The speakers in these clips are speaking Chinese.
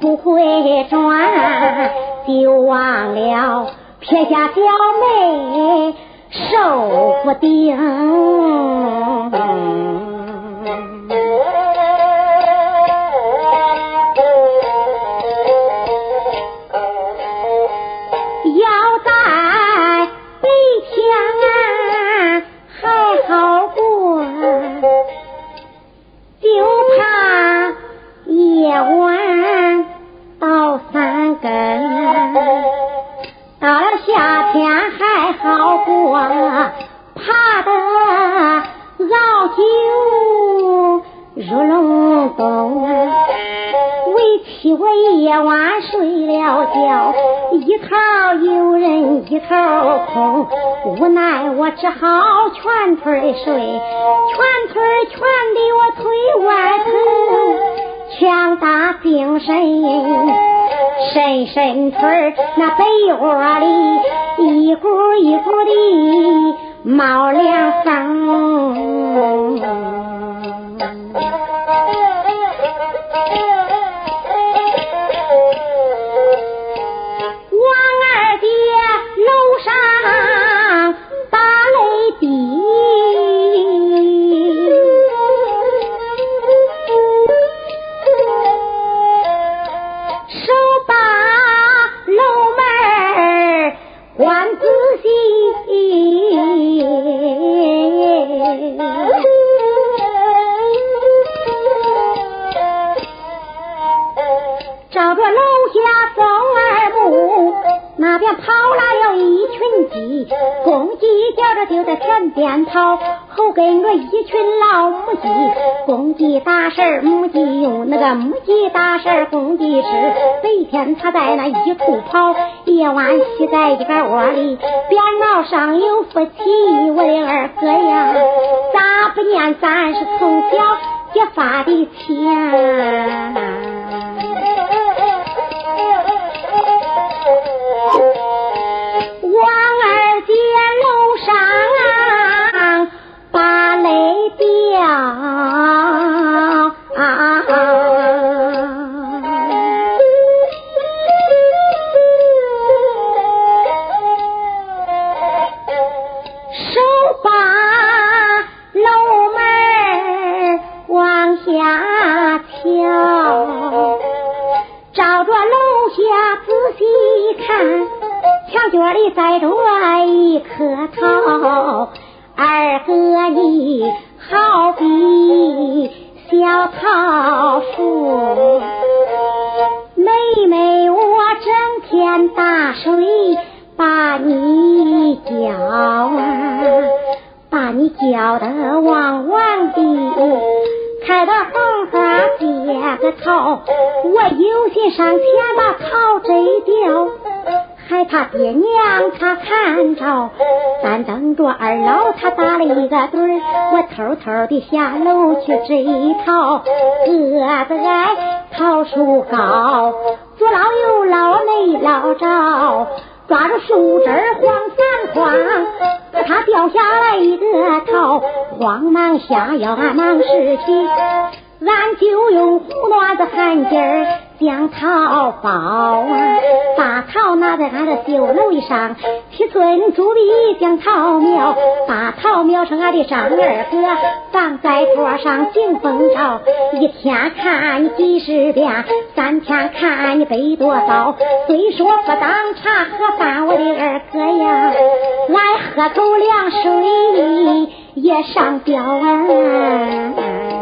不会转就忘了撇下娇妹手不定要在北天还好过就怕夜晚三更。到了夏天还好过，爬得熬酒入隆冬。为妻我夜晚睡了觉，一头有人一头空，无奈我只好全村睡，全村全的我腿外疼，强打精神。深深村那被窝里一股一股的冒凉风。跑来了一群鸡，公鸡叫着就在前边跑，后跟着一群老母鸡。公鸡打食母鸡用，那个母鸡打食公鸡吃。白天他在那一处跑，夜晚吸在一个窝里。边脑上有福气，我的二哥呀，咋不念咱是从小结发的亲大水把你浇啊，把你浇得汪汪的。开到红花结个草，我有心上前把草摘掉，害怕爹娘他看着。咱等着二老他打了一个盹儿，我偷偷的下楼去摘桃，个子矮，桃树高。左捞右捞没捞着，抓着树枝晃三晃，他掉下来一个头，慌忙下腰俺忙拾起，俺就用胡乱子喊劲儿。将桃包啊，把桃拿在俺的绣楼上，七寸竹笔将桃描，把桃描成俺的张二哥，放在桌上敬风招。一天看你几十遍，三天看你背多少。虽说不当茶喝饭，我的二哥呀，来喝口凉水也上吊啊。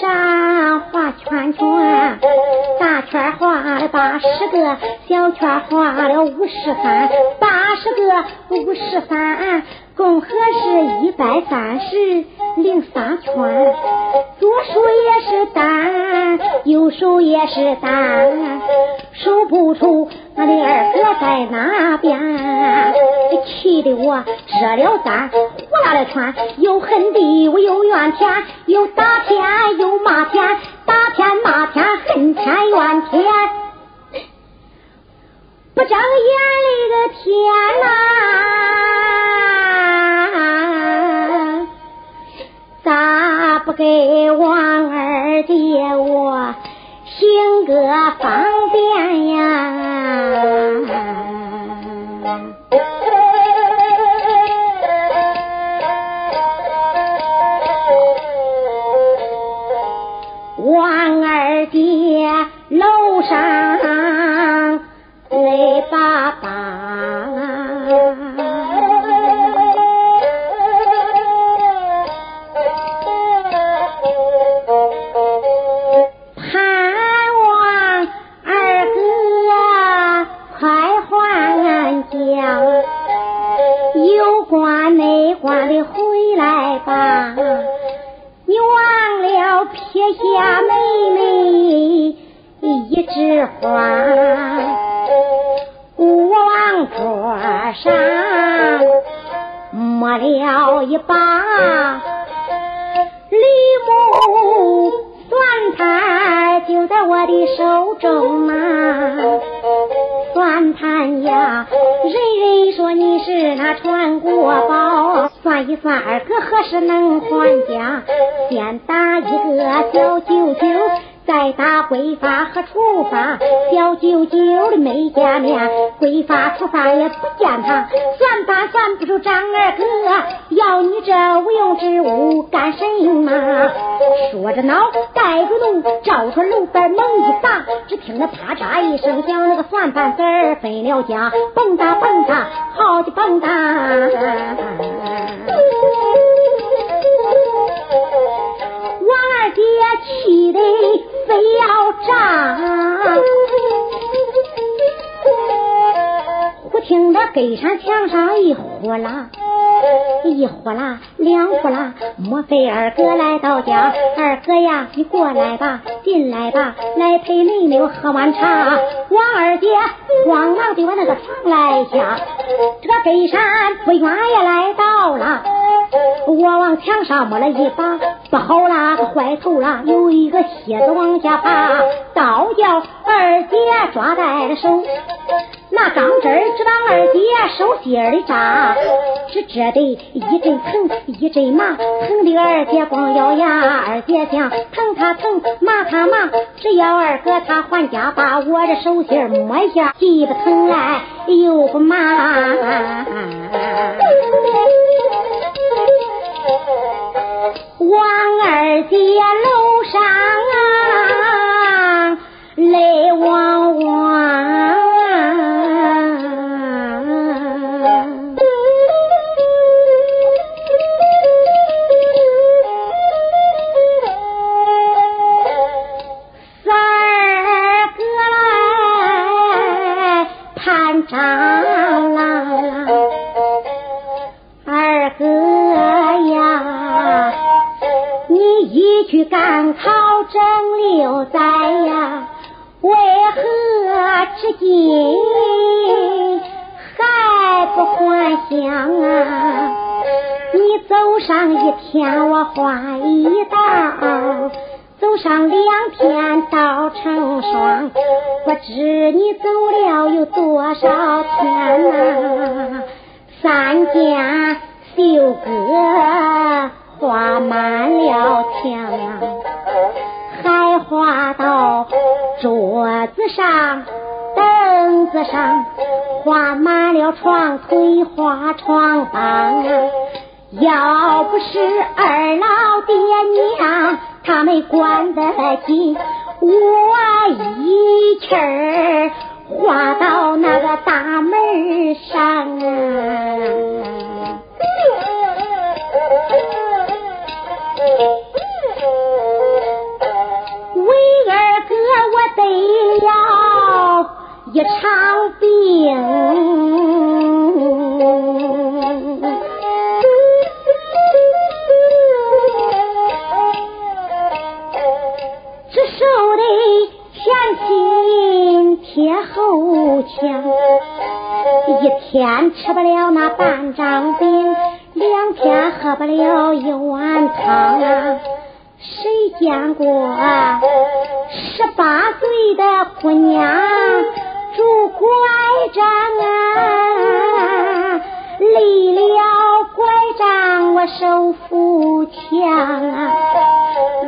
上画圈圈，大圈画了八十个，小圈画了五十三，八十个五十三，共合是一百三十零三圈。左数也是单，右数也是单，数不出俺的二哥在哪边。气得我折了簪，胡拉了圈，又恨地我又怨天，又打天又骂天，打天骂天恨天怨天，不长眼里的天呐，咋不给我的手中啊。算盘呀，人人说你是那传国宝，算一算二哥何时能还家？先打一个小九九。再打归发和厨发，小舅舅的没见面，归发厨发也不见他，算盘算不出张二哥，要你这无用之物干什么？说着恼，带着怒，照着楼板猛一砸，只听那啪嚓一声响，那个算盘子儿飞了家，蹦哒蹦哒，好的蹦哒。忽听得隔山墙上一呼啦，一呼啦，两呼啦，莫非二哥来到家？二哥呀，你过来吧，进来吧，来陪妹妹我喝碗茶。王二爹慌忙的往那个床来下，这个北山不远也来到了。我往墙上摸了一把，不好啦，坏透啦，有一个蝎子往下爬，倒叫二姐抓在了手，那钢针直往二姐手心里扎，只觉得一阵疼一阵麻，疼的二姐光咬牙，二姐想疼他疼，骂他骂，只要二哥他还家，把我的手心摸一下，既不疼来又不麻。王二姐楼上啊，泪汪汪。啊？你走上一天我画一道，走上两天道成双，不知你走了有多少天呐？三间绣阁画满了墙，还画到桌子上、凳子上，画满了床腿、画床板。要不是二老爹娘他们管得紧，我一气儿画到那个大门上啊！一场病。贴后墙，一天吃不了那半张饼，两天喝不了一碗汤啊！谁见过十八岁的姑娘拄拐杖啊？离了拐杖我手扶墙啊！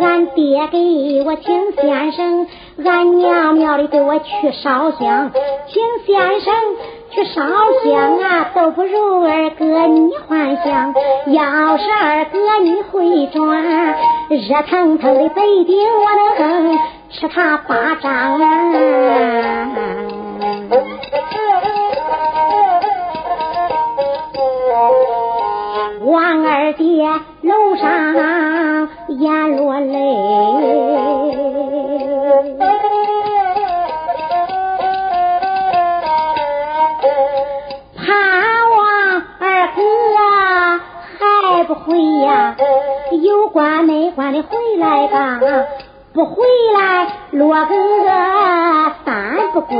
俺爹给我请先生。俺娘庙里给我去烧香，请先生去烧香啊，都不如二哥你还香。要是二哥你会转，热腾腾的北京我能吃他巴掌啊！王二爹楼上眼落泪。盼望二哥还不回呀？有关没关的回来吧？不回来，落个不归，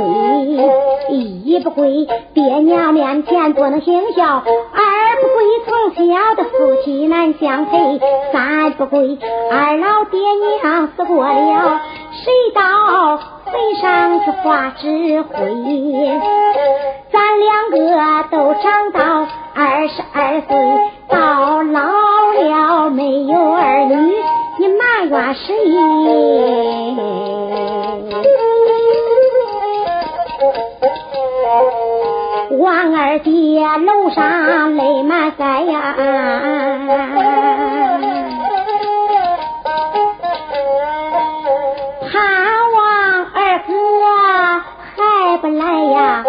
一不归，爹娘面前不能行孝；二不归，从小的夫妻难相配；三不归，二老爹娘死过了。谁到坟上去画纸灰？咱两个都长到二十二岁，到老了没有儿女，你埋怨谁？王二爹楼上泪满腮呀！盼望二哥还不来呀！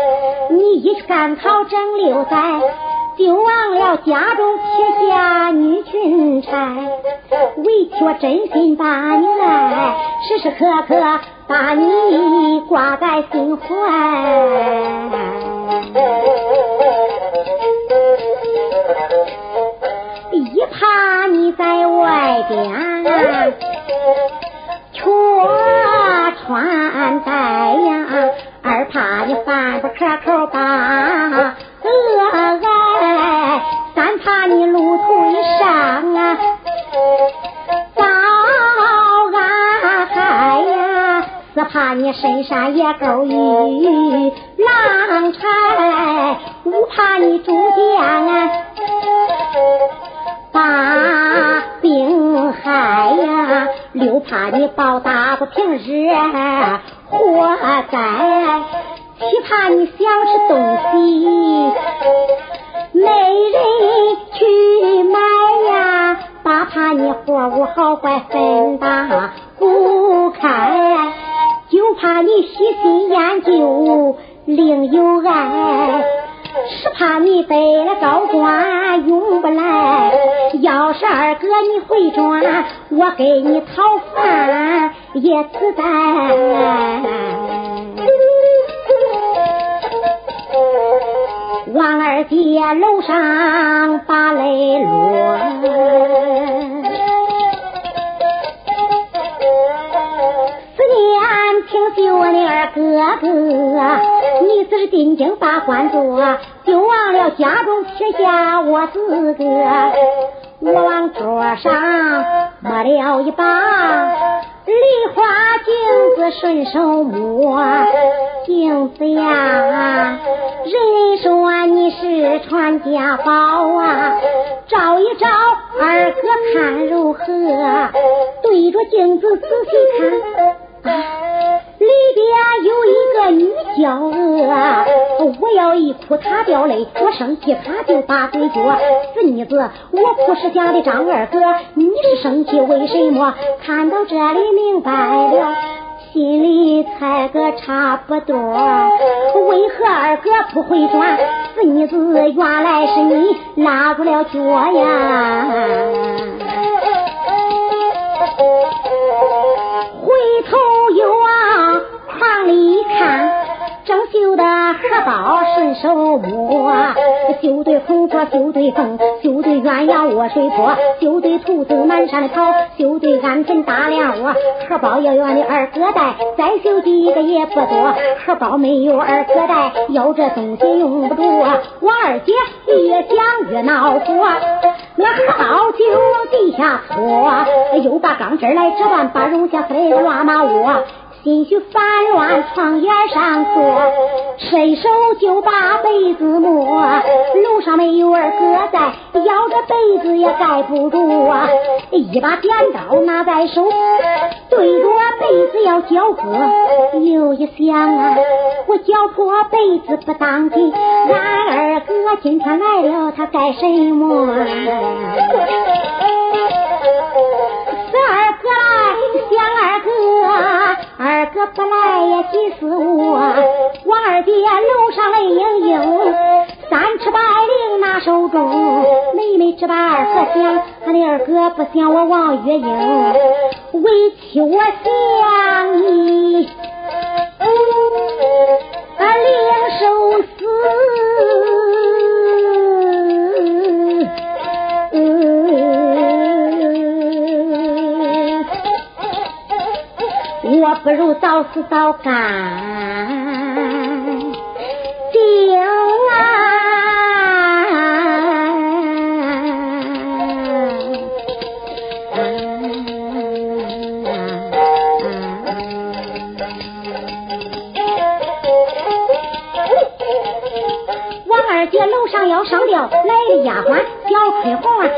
你一去赶考整六载，就忘了家中撇下女裙钗，委屈我真心把你爱，时时刻刻把你挂在心怀，一怕你在外边缺穿戴呀。二怕你饭不可口把饿挨，三怕你路途上啊遭安害呀，四怕你身上也够雨豺，五怕你中将啊把病害呀，六怕你报答不平日。活该，七怕你想吃东西没人去买呀，八怕你货物好坏分打不开，九怕你喜新厌旧另有爱，是怕你得了高官用不来。要是二哥你会转，我给你讨饭也自在。王二姐楼上把泪落，思念，挺起我的二哥哥。这是进京把官做，就忘了家中撇下我自个。我往桌上摸了一把梨花镜子，顺手摸镜子呀。人说你是传家宝啊，照一照二哥看如何？对着镜子仔细看，啊个女娇娥。我要一哭他掉泪，我生气他就把嘴撅。死妮子，我不是家的，张二哥，你是生气为什么？看到这里明白了，心里猜个差不多。为何二哥不回转？死妮子，原来是你拉住了脚呀！生绣的荷包顺手摸，绣对红火绣对凤，绣对鸳鸯卧水坡，绣对兔子满山的跑，绣对鹌鹑大梁窝。荷包要圆的二哥带，再绣几个也不多。荷包没有二哥带，要这东西用不着。我二姐越想越恼火，那荷包就往地下拖，又把钢针来折断，把绒下塞个乱麻窝。心绪烦乱，床沿上坐，伸手就把被子摸。楼上没有二哥在，要这被子也盖不住啊！一把剪刀拿在手，对着被子要绞割。又一想啊，我绞破被子不当紧，俺二哥今天来了，他干什么？二哥不来呀，急死我！我二姐楼上泪盈盈，三尺白绫拿手中，妹妹只把二哥想，俺的二哥不想我王月英，委屈我想你，不如早死早干，定王二姐楼上要上吊，来了丫鬟小翠红啊。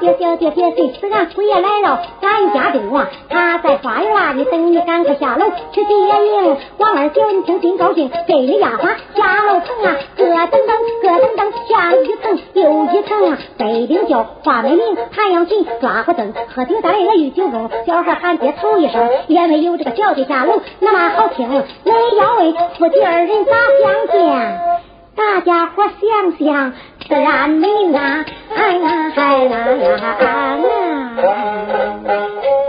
爹爹，爹爹，别谁死俺鬼爷来了，咱家的啊他在花园里等你，赶快下楼去接应。王二姐，你听真高兴，给你丫鬟下楼层啊，咯噔噔，咯噔噔，下一层又一层啊。北领叫花美名，韩阳琴抓火灯，喝酒大来御酒中，小孩喊爹头一声，因为有这个叫的下楼那么好听。你要问夫妻二人咋相见？大家伙想想。自然没那哎呀哎呀呀。